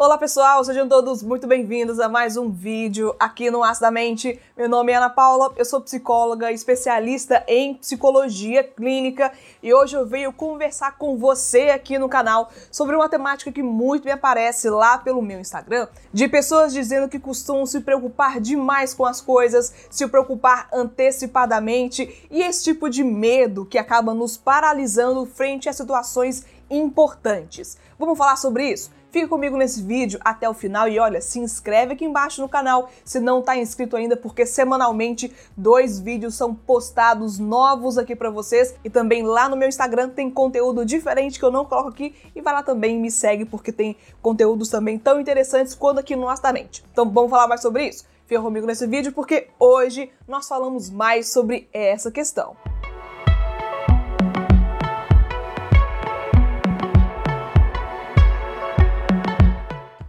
Olá pessoal, sejam todos muito bem-vindos a mais um vídeo aqui no Aço da Mente. Meu nome é Ana Paula, eu sou psicóloga, especialista em psicologia clínica e hoje eu venho conversar com você aqui no canal sobre uma temática que muito me aparece lá pelo meu Instagram, de pessoas dizendo que costumam se preocupar demais com as coisas, se preocupar antecipadamente e esse tipo de medo que acaba nos paralisando frente a situações importantes. Vamos falar sobre isso? Fica comigo nesse vídeo até o final e olha, se inscreve aqui embaixo no canal se não está inscrito ainda, porque semanalmente dois vídeos são postados novos aqui para vocês e também lá no meu Instagram tem conteúdo diferente que eu não coloco aqui e vai lá também me segue porque tem conteúdos também tão interessantes quanto aqui no Astamente. Então vamos falar mais sobre isso? Fica comigo nesse vídeo porque hoje nós falamos mais sobre essa questão.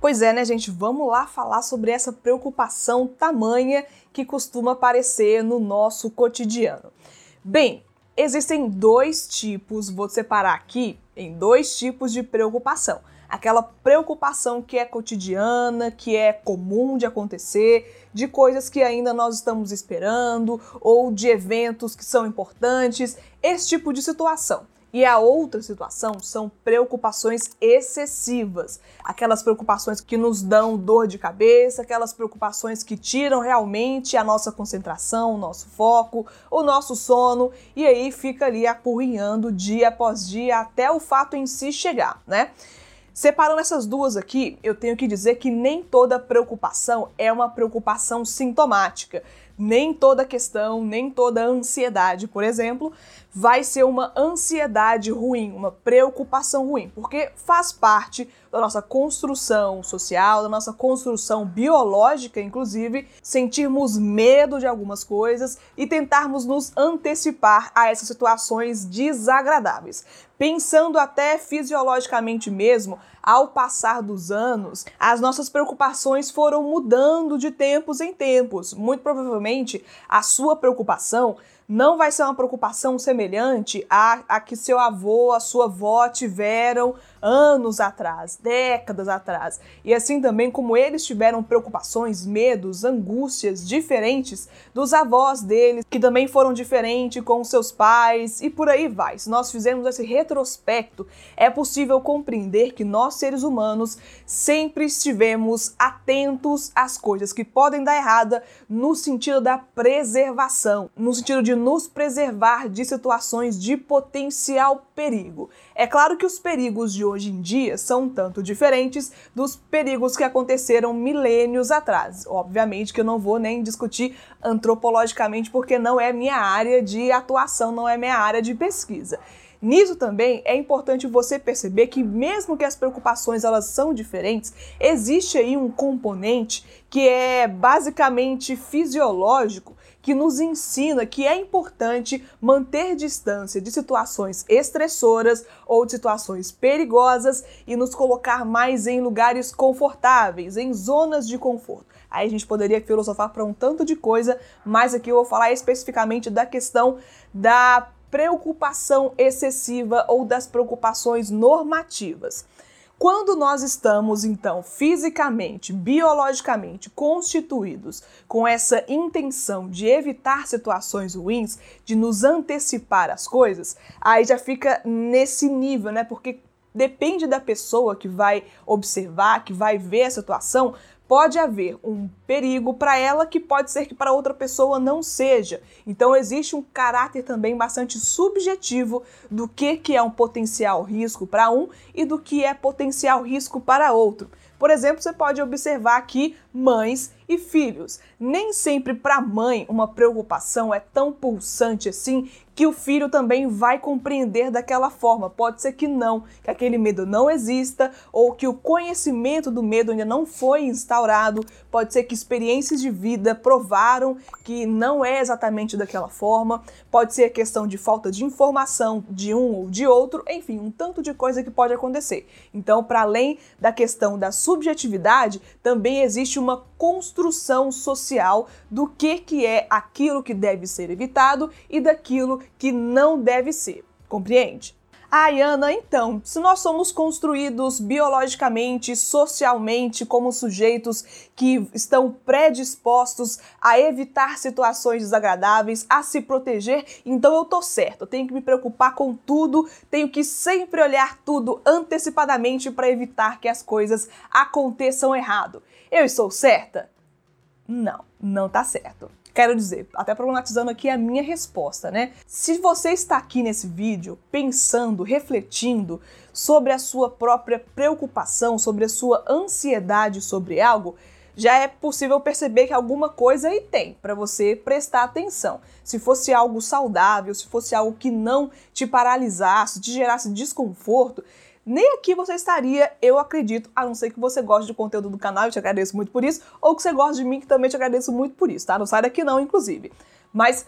Pois é, né, gente? Vamos lá falar sobre essa preocupação tamanha que costuma aparecer no nosso cotidiano. Bem, existem dois tipos, vou separar aqui em dois tipos de preocupação. Aquela preocupação que é cotidiana, que é comum de acontecer, de coisas que ainda nós estamos esperando, ou de eventos que são importantes, esse tipo de situação. E a outra situação são preocupações excessivas, aquelas preocupações que nos dão dor de cabeça, aquelas preocupações que tiram realmente a nossa concentração, o nosso foco, o nosso sono, e aí fica ali apurrinhando dia após dia até o fato em si chegar, né? Separando essas duas aqui, eu tenho que dizer que nem toda preocupação é uma preocupação sintomática. Nem toda questão, nem toda ansiedade, por exemplo, vai ser uma ansiedade ruim, uma preocupação ruim, porque faz parte da nossa construção social, da nossa construção biológica, inclusive, sentirmos medo de algumas coisas e tentarmos nos antecipar a essas situações desagradáveis. Pensando até fisiologicamente mesmo, ao passar dos anos, as nossas preocupações foram mudando de tempos em tempos. Muito provavelmente, a sua preocupação não vai ser uma preocupação semelhante à, à que seu avô, a sua avó tiveram anos atrás, décadas atrás. E assim também como eles tiveram preocupações, medos, angústias diferentes dos avós deles, que também foram diferentes com seus pais e por aí vai. Se nós fizermos esse retrospecto, é possível compreender que nós seres humanos sempre estivemos atentos às coisas que podem dar errada no sentido da preservação, no sentido de nos preservar de situações de potencial perigo. É claro que os perigos de hoje em dia são um tanto diferentes dos perigos que aconteceram milênios atrás. Obviamente que eu não vou nem discutir antropologicamente porque não é minha área de atuação, não é minha área de pesquisa. Nisso também é importante você perceber que mesmo que as preocupações elas são diferentes, existe aí um componente que é basicamente fisiológico que nos ensina que é importante manter distância de situações estressoras ou de situações perigosas e nos colocar mais em lugares confortáveis, em zonas de conforto. Aí a gente poderia filosofar para um tanto de coisa, mas aqui eu vou falar especificamente da questão da preocupação excessiva ou das preocupações normativas. Quando nós estamos, então, fisicamente, biologicamente constituídos com essa intenção de evitar situações ruins, de nos antecipar as coisas, aí já fica nesse nível, né? Porque depende da pessoa que vai observar, que vai ver a situação, pode haver um perigo para ela que pode ser que para outra pessoa não seja. Então existe um caráter também bastante subjetivo do que, que é um potencial risco para um e do que é potencial risco para outro. Por exemplo, você pode observar aqui mães e filhos. Nem sempre para a mãe uma preocupação é tão pulsante assim que o filho também vai compreender daquela forma. Pode ser que não, que aquele medo não exista ou que o conhecimento do medo ainda não foi instaurado. Pode ser que experiências de vida provaram que não é exatamente daquela forma. Pode ser questão de falta de informação de um ou de outro. Enfim, um tanto de coisa que pode acontecer. Então, para além da questão da subjetividade, também existe uma construção social do que, que é aquilo que deve ser evitado e daquilo que não deve ser. Compreende? Ai, Ana, então, se nós somos construídos biologicamente, socialmente, como sujeitos que estão predispostos a evitar situações desagradáveis, a se proteger, então eu tô certo. Eu tenho que me preocupar com tudo, tenho que sempre olhar tudo antecipadamente para evitar que as coisas aconteçam errado. Eu estou certa? Não, não tá certo. Quero dizer, até problematizando aqui a minha resposta, né? Se você está aqui nesse vídeo pensando, refletindo sobre a sua própria preocupação, sobre a sua ansiedade sobre algo, já é possível perceber que alguma coisa aí tem para você prestar atenção. Se fosse algo saudável, se fosse algo que não te paralisasse, te gerasse desconforto, nem aqui você estaria, eu acredito, a não ser que você goste do conteúdo do canal, eu te agradeço muito por isso, ou que você goste de mim, que também te agradeço muito por isso, tá? Não sai daqui não, inclusive. Mas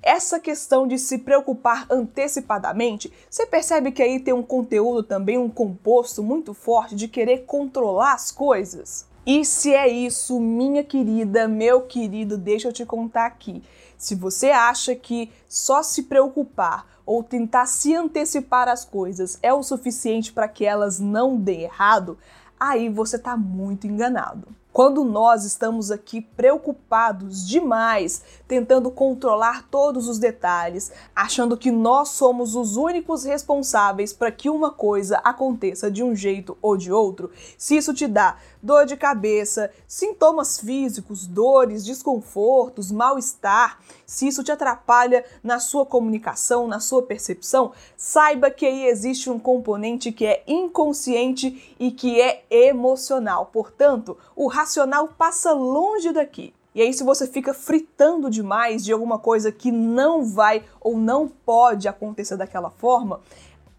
essa questão de se preocupar antecipadamente, você percebe que aí tem um conteúdo também, um composto muito forte de querer controlar as coisas? E se é isso, minha querida, meu querido, deixa eu te contar aqui. Se você acha que só se preocupar ou tentar se antecipar às coisas é o suficiente para que elas não dêem errado, aí você está muito enganado. Quando nós estamos aqui preocupados demais, tentando controlar todos os detalhes, achando que nós somos os únicos responsáveis para que uma coisa aconteça de um jeito ou de outro, se isso te dá dor de cabeça, sintomas físicos, dores, desconfortos, mal-estar, se isso te atrapalha na sua comunicação, na sua percepção, saiba que aí existe um componente que é inconsciente e que é emocional. Portanto, o racional passa longe daqui. E aí, se você fica fritando demais de alguma coisa que não vai ou não pode acontecer daquela forma,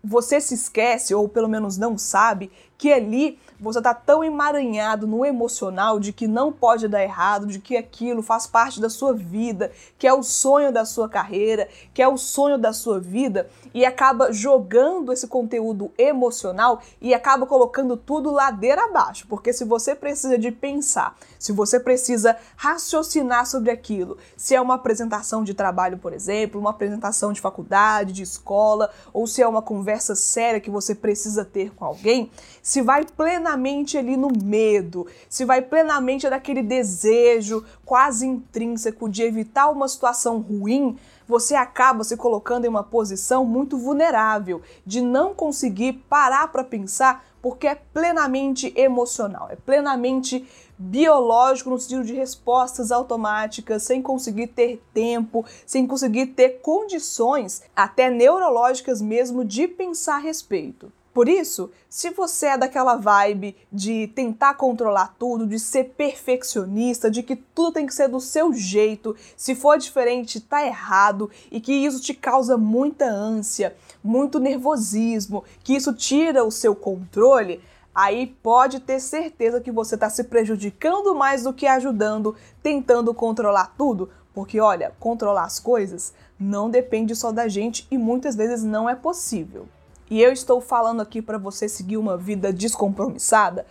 você se esquece, ou pelo menos não sabe, que ali você tá tão emaranhado no emocional de que não pode dar errado, de que aquilo faz parte da sua vida, que é o sonho da sua carreira, que é o sonho da sua vida, e acaba jogando esse conteúdo emocional e acaba colocando tudo ladeira abaixo. Porque se você precisa de pensar, se você precisa raciocinar sobre aquilo, se é uma apresentação de trabalho, por exemplo, uma apresentação de faculdade, de escola, ou se é uma conversa séria que você precisa ter com alguém, se vai plenamente ali no medo, se vai plenamente daquele desejo quase intrínseco de evitar uma situação ruim, você acaba se colocando em uma posição muito vulnerável, de não conseguir parar para pensar, porque é plenamente emocional, é plenamente biológico no sentido de respostas automáticas, sem conseguir ter tempo, sem conseguir ter condições, até neurológicas mesmo, de pensar a respeito. Por isso, se você é daquela vibe de tentar controlar tudo, de ser perfeccionista, de que tudo tem que ser do seu jeito, se for diferente, tá errado e que isso te causa muita ânsia, muito nervosismo, que isso tira o seu controle, aí pode ter certeza que você está se prejudicando mais do que ajudando, tentando controlar tudo. Porque, olha, controlar as coisas não depende só da gente e muitas vezes não é possível e eu estou falando aqui para você seguir uma vida descompromissada,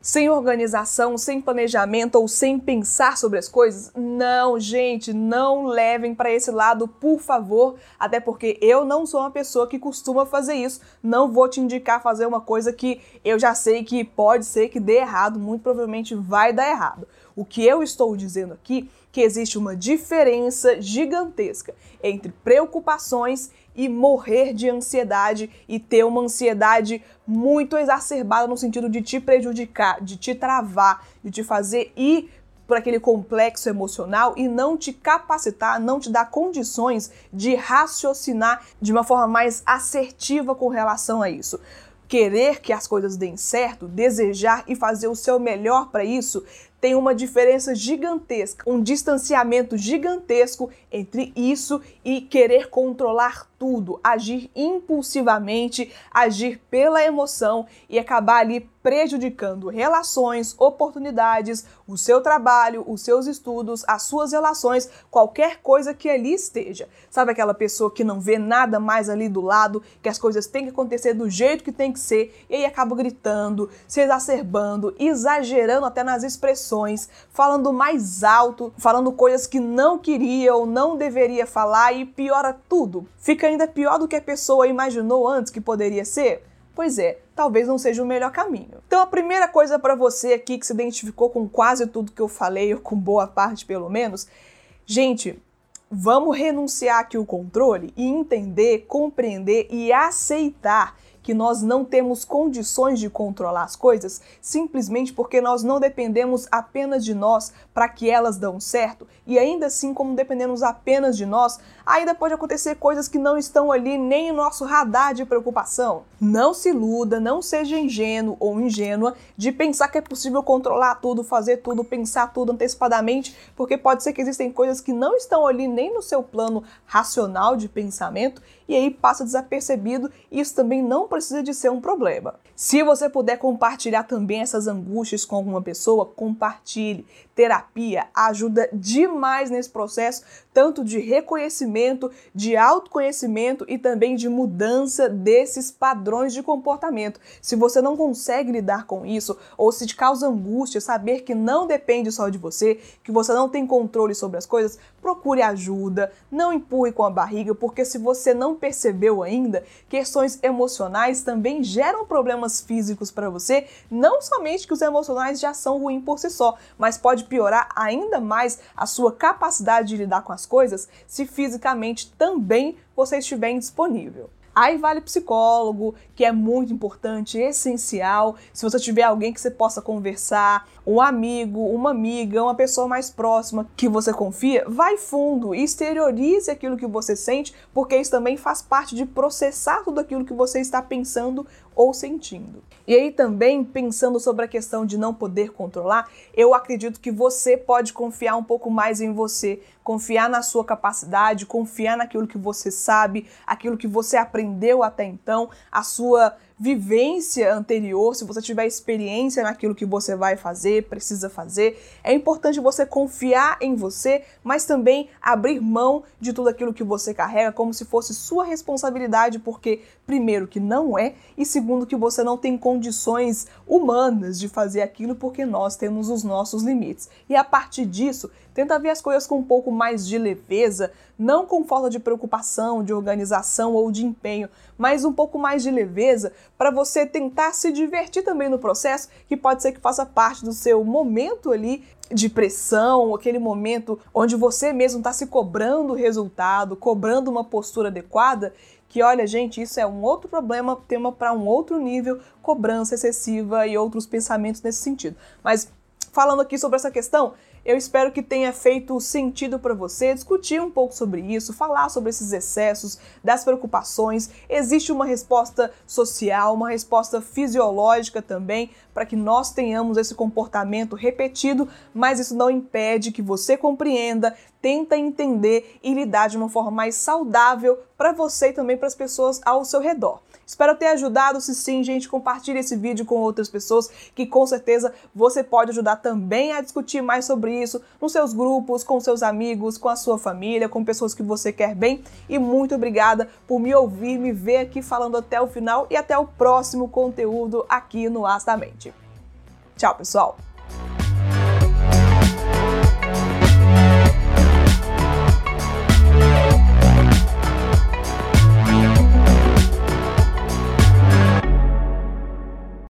sem organização, sem planejamento ou sem pensar sobre as coisas? Não, gente, não levem para esse lado, por favor, até porque eu não sou uma pessoa que costuma fazer isso. Não vou te indicar fazer uma coisa que eu já sei que pode ser que dê errado, muito provavelmente vai dar errado. O que eu estou dizendo aqui que existe uma diferença gigantesca entre preocupações e morrer de ansiedade e ter uma ansiedade muito exacerbada no sentido de te prejudicar, de te travar, de te fazer ir por aquele complexo emocional e não te capacitar, não te dar condições de raciocinar de uma forma mais assertiva com relação a isso. Querer que as coisas deem certo, desejar e fazer o seu melhor para isso, tem uma diferença gigantesca, um distanciamento gigantesco entre isso e querer controlar tudo, agir impulsivamente, agir pela emoção e acabar ali prejudicando relações, oportunidades, o seu trabalho, os seus estudos, as suas relações, qualquer coisa que ali esteja. Sabe aquela pessoa que não vê nada mais ali do lado, que as coisas têm que acontecer do jeito que tem que ser e aí acaba gritando, se exacerbando, exagerando até nas expressões falando mais alto, falando coisas que não queria ou não deveria falar e piora tudo. Fica ainda pior do que a pessoa imaginou antes que poderia ser? Pois é, talvez não seja o melhor caminho. Então a primeira coisa para você aqui que se identificou com quase tudo que eu falei, ou com boa parte pelo menos, gente, vamos renunciar aqui o controle e entender, compreender e aceitar que nós não temos condições de controlar as coisas simplesmente porque nós não dependemos apenas de nós para que elas dão certo. E ainda assim, como dependemos apenas de nós, ainda pode acontecer coisas que não estão ali nem no nosso radar de preocupação. Não se iluda, não seja ingênuo ou ingênua de pensar que é possível controlar tudo, fazer tudo, pensar tudo antecipadamente, porque pode ser que existem coisas que não estão ali nem no seu plano racional de pensamento e aí passa desapercebido e isso também não precisa de ser um problema. Se você puder compartilhar também essas angústias com alguma pessoa, compartilhe. Terapia ajuda demais nesse processo, tanto de reconhecimento, de autoconhecimento e também de mudança desses padrões de comportamento. Se você não consegue lidar com isso, ou se te causa angústia saber que não depende só de você, que você não tem controle sobre as coisas, procure ajuda, não empurre com a barriga, porque se você não percebeu ainda, questões emocionais também geram problemas físicos para você, não somente que os emocionais já são ruins por si só, mas pode piorar ainda mais a sua capacidade de lidar com as coisas se fisicamente também você estiver indisponível. Aí vale psicólogo, que é muito importante, essencial. Se você tiver alguém que você possa conversar, um amigo, uma amiga, uma pessoa mais próxima que você confia, vai fundo e exteriorize aquilo que você sente, porque isso também faz parte de processar tudo aquilo que você está pensando ou sentindo. E aí também pensando sobre a questão de não poder controlar, eu acredito que você pode confiar um pouco mais em você, confiar na sua capacidade, confiar naquilo que você sabe, aquilo que você aprendeu até então, a sua vivência anterior, se você tiver experiência naquilo que você vai fazer, precisa fazer, é importante você confiar em você, mas também abrir mão de tudo aquilo que você carrega como se fosse sua responsabilidade, porque primeiro que não é e segundo que você não tem condições humanas de fazer aquilo porque nós temos os nossos limites. E a partir disso, tenta ver as coisas com um pouco mais de leveza, não com falta de preocupação, de organização ou de empenho, mas um pouco mais de leveza para você tentar se divertir também no processo, que pode ser que faça parte do seu momento ali de pressão, aquele momento onde você mesmo está se cobrando o resultado, cobrando uma postura adequada, que olha, gente, isso é um outro problema, tema para um outro nível, cobrança excessiva e outros pensamentos nesse sentido. Mas falando aqui sobre essa questão, eu espero que tenha feito sentido para você discutir um pouco sobre isso, falar sobre esses excessos, das preocupações. Existe uma resposta social, uma resposta fisiológica também para que nós tenhamos esse comportamento repetido, mas isso não impede que você compreenda, tenta entender e lidar de uma forma mais saudável para você e também para as pessoas ao seu redor. Espero ter ajudado. Se sim, gente, compartilhe esse vídeo com outras pessoas que com certeza você pode ajudar também a discutir mais sobre isso nos seus grupos, com seus amigos, com a sua família, com pessoas que você quer bem. E muito obrigada por me ouvir, me ver aqui falando até o final e até o próximo conteúdo aqui no Astamente. Tchau, pessoal!